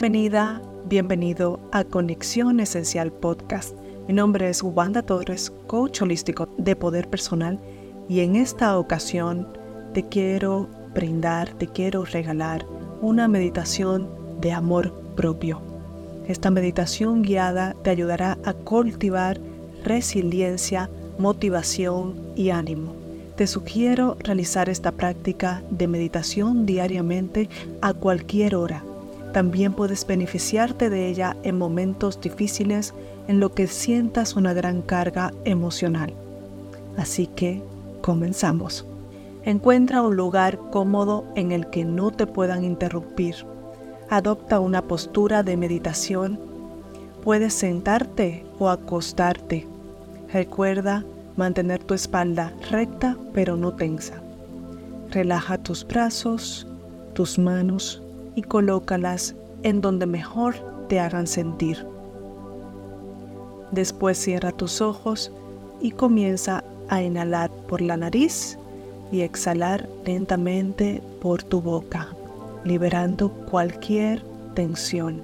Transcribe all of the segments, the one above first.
Bienvenida, bienvenido a Conexión Esencial Podcast. Mi nombre es Wanda Torres, coach holístico de poder personal y en esta ocasión te quiero brindar, te quiero regalar una meditación de amor propio. Esta meditación guiada te ayudará a cultivar resiliencia, motivación y ánimo. Te sugiero realizar esta práctica de meditación diariamente a cualquier hora también puedes beneficiarte de ella en momentos difíciles en lo que sientas una gran carga emocional. Así que comenzamos. Encuentra un lugar cómodo en el que no te puedan interrumpir. Adopta una postura de meditación. Puedes sentarte o acostarte. Recuerda mantener tu espalda recta pero no tensa. Relaja tus brazos, tus manos y colócalas en donde mejor te hagan sentir. Después cierra tus ojos y comienza a inhalar por la nariz y exhalar lentamente por tu boca, liberando cualquier tensión.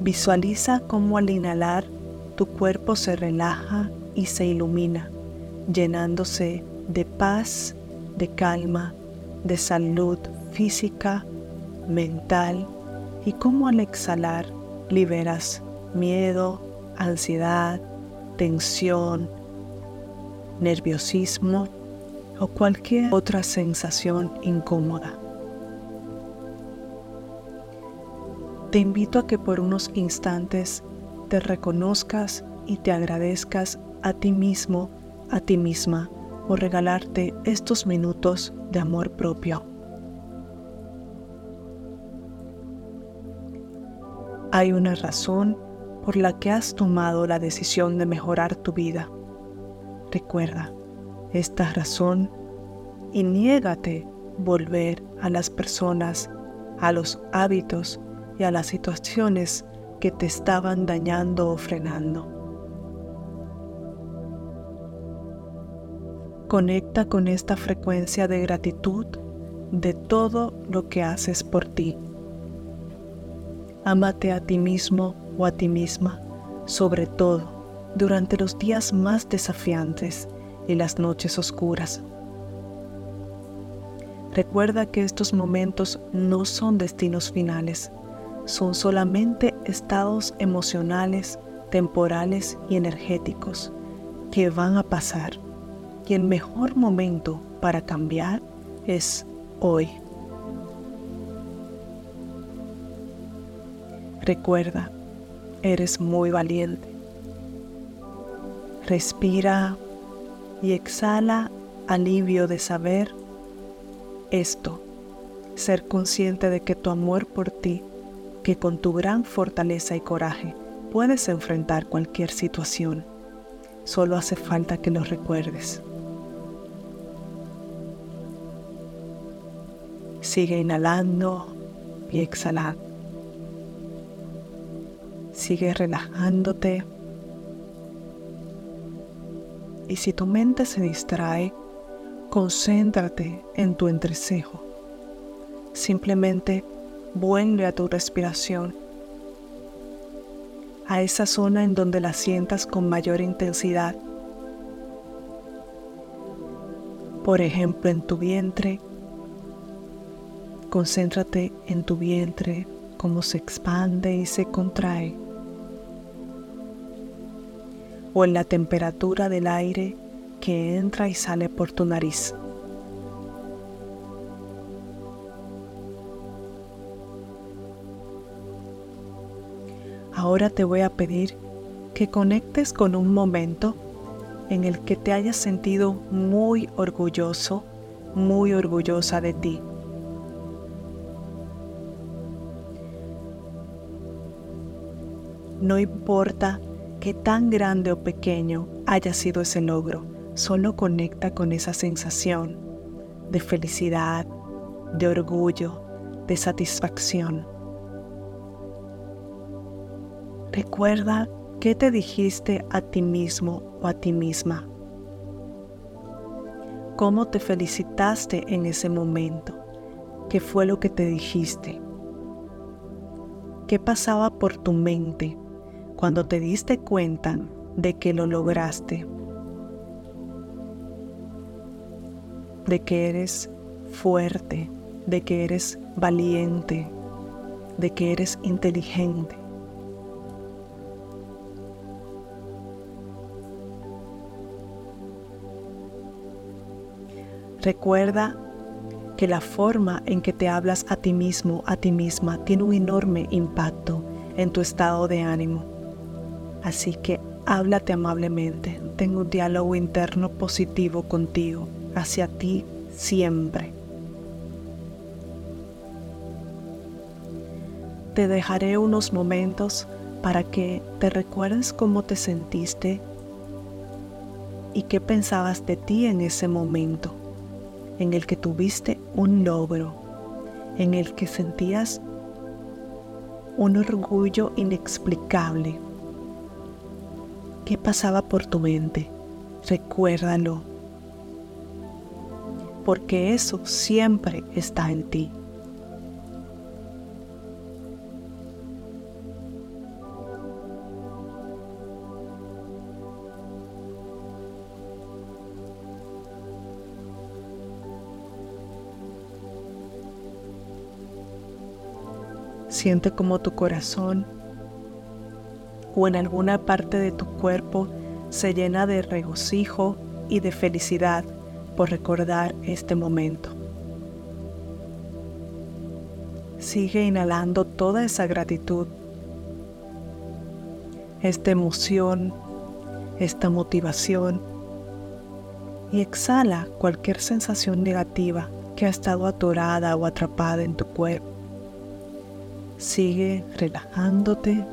Visualiza cómo al inhalar tu cuerpo se relaja y se ilumina, llenándose de paz de calma, de salud física, mental y cómo al exhalar liberas miedo, ansiedad, tensión, nerviosismo o cualquier otra sensación incómoda. Te invito a que por unos instantes te reconozcas y te agradezcas a ti mismo, a ti misma por regalarte estos minutos de amor propio. Hay una razón por la que has tomado la decisión de mejorar tu vida. Recuerda esta razón y niégate volver a las personas, a los hábitos y a las situaciones que te estaban dañando o frenando. Conecta con esta frecuencia de gratitud de todo lo que haces por ti. Ámate a ti mismo o a ti misma, sobre todo durante los días más desafiantes y las noches oscuras. Recuerda que estos momentos no son destinos finales, son solamente estados emocionales, temporales y energéticos que van a pasar y el mejor momento para cambiar es hoy. Recuerda, eres muy valiente. Respira y exhala alivio de saber esto, ser consciente de que tu amor por ti, que con tu gran fortaleza y coraje puedes enfrentar cualquier situación, solo hace falta que lo recuerdes. Sigue inhalando y exhalando. Sigue relajándote. Y si tu mente se distrae, concéntrate en tu entrecejo. Simplemente vuelve a tu respiración, a esa zona en donde la sientas con mayor intensidad. Por ejemplo, en tu vientre Concéntrate en tu vientre, cómo se expande y se contrae. O en la temperatura del aire que entra y sale por tu nariz. Ahora te voy a pedir que conectes con un momento en el que te hayas sentido muy orgulloso, muy orgullosa de ti. No importa qué tan grande o pequeño haya sido ese logro, solo conecta con esa sensación de felicidad, de orgullo, de satisfacción. Recuerda qué te dijiste a ti mismo o a ti misma. cómo te felicitaste en ese momento, qué fue lo que te dijiste, qué pasaba por tu mente cuando te diste cuenta de que lo lograste, de que eres fuerte, de que eres valiente, de que eres inteligente. Recuerda que la forma en que te hablas a ti mismo, a ti misma, tiene un enorme impacto en tu estado de ánimo. Así que háblate amablemente, ten un diálogo interno positivo contigo, hacia ti siempre. Te dejaré unos momentos para que te recuerdes cómo te sentiste y qué pensabas de ti en ese momento en el que tuviste un logro, en el que sentías un orgullo inexplicable. ¿Qué pasaba por tu mente? Recuérdalo, porque eso siempre está en ti. Siente como tu corazón o en alguna parte de tu cuerpo se llena de regocijo y de felicidad por recordar este momento. Sigue inhalando toda esa gratitud, esta emoción, esta motivación y exhala cualquier sensación negativa que ha estado atorada o atrapada en tu cuerpo. Sigue relajándote,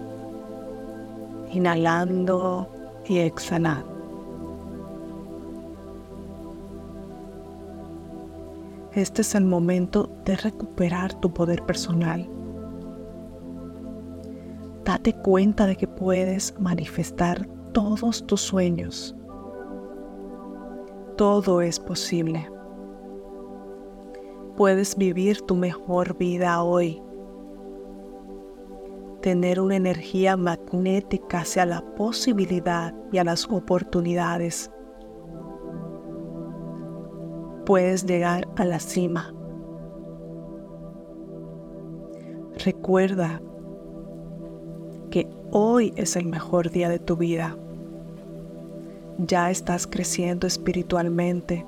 inhalando y exhalando. Este es el momento de recuperar tu poder personal. Date cuenta de que puedes manifestar todos tus sueños. Todo es posible. Puedes vivir tu mejor vida hoy tener una energía magnética hacia la posibilidad y a las oportunidades. Puedes llegar a la cima. Recuerda que hoy es el mejor día de tu vida. Ya estás creciendo espiritualmente.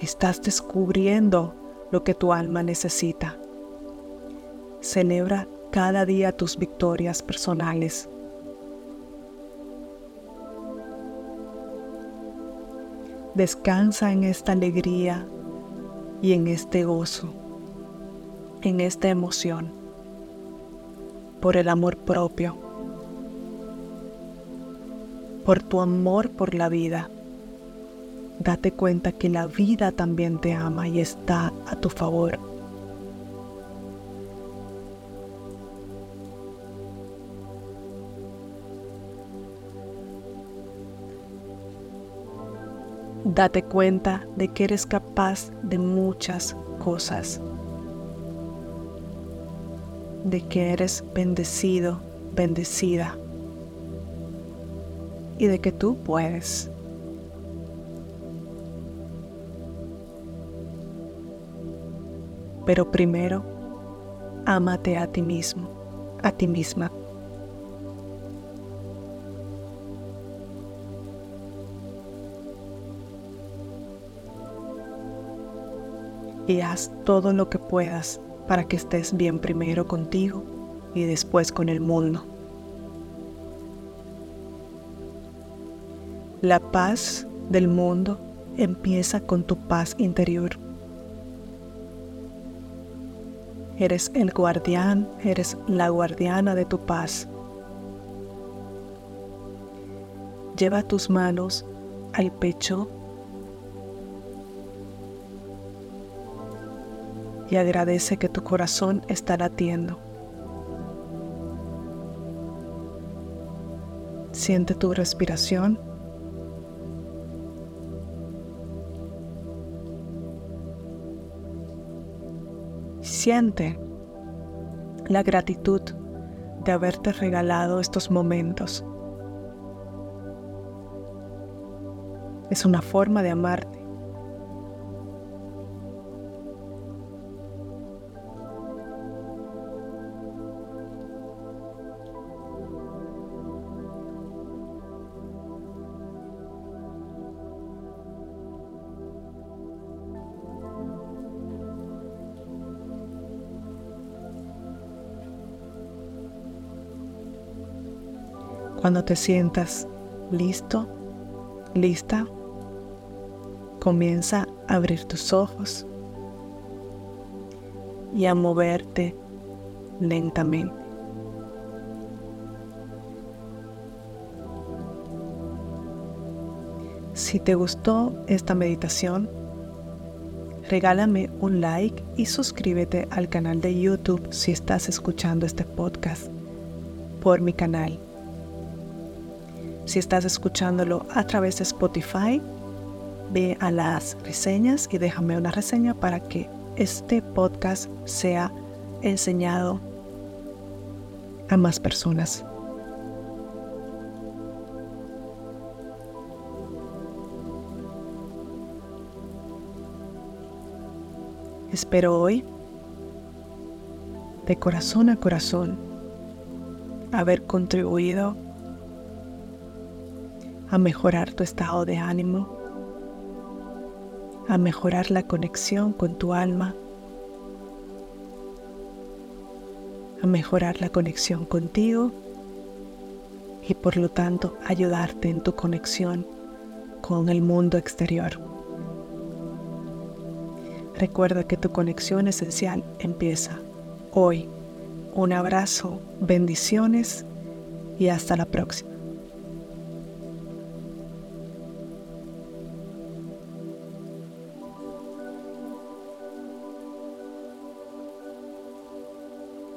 Estás descubriendo lo que tu alma necesita. Celebra cada día tus victorias personales. Descansa en esta alegría y en este gozo, en esta emoción, por el amor propio, por tu amor por la vida. Date cuenta que la vida también te ama y está a tu favor. Date cuenta de que eres capaz de muchas cosas, de que eres bendecido, bendecida y de que tú puedes. Pero primero, ámate a ti mismo, a ti misma. Y haz todo lo que puedas para que estés bien primero contigo y después con el mundo. La paz del mundo empieza con tu paz interior. Eres el guardián, eres la guardiana de tu paz. Lleva tus manos al pecho y agradece que tu corazón está latiendo. Siente tu respiración. Siente la gratitud de haberte regalado estos momentos. Es una forma de amar Cuando te sientas listo, lista, comienza a abrir tus ojos y a moverte lentamente. Si te gustó esta meditación, regálame un like y suscríbete al canal de YouTube si estás escuchando este podcast por mi canal si estás escuchándolo a través de Spotify, ve a las reseñas y déjame una reseña para que este podcast sea enseñado a más personas. Espero hoy, de corazón a corazón, haber contribuido a mejorar tu estado de ánimo, a mejorar la conexión con tu alma, a mejorar la conexión contigo y por lo tanto ayudarte en tu conexión con el mundo exterior. Recuerda que tu conexión esencial empieza hoy. Un abrazo, bendiciones y hasta la próxima.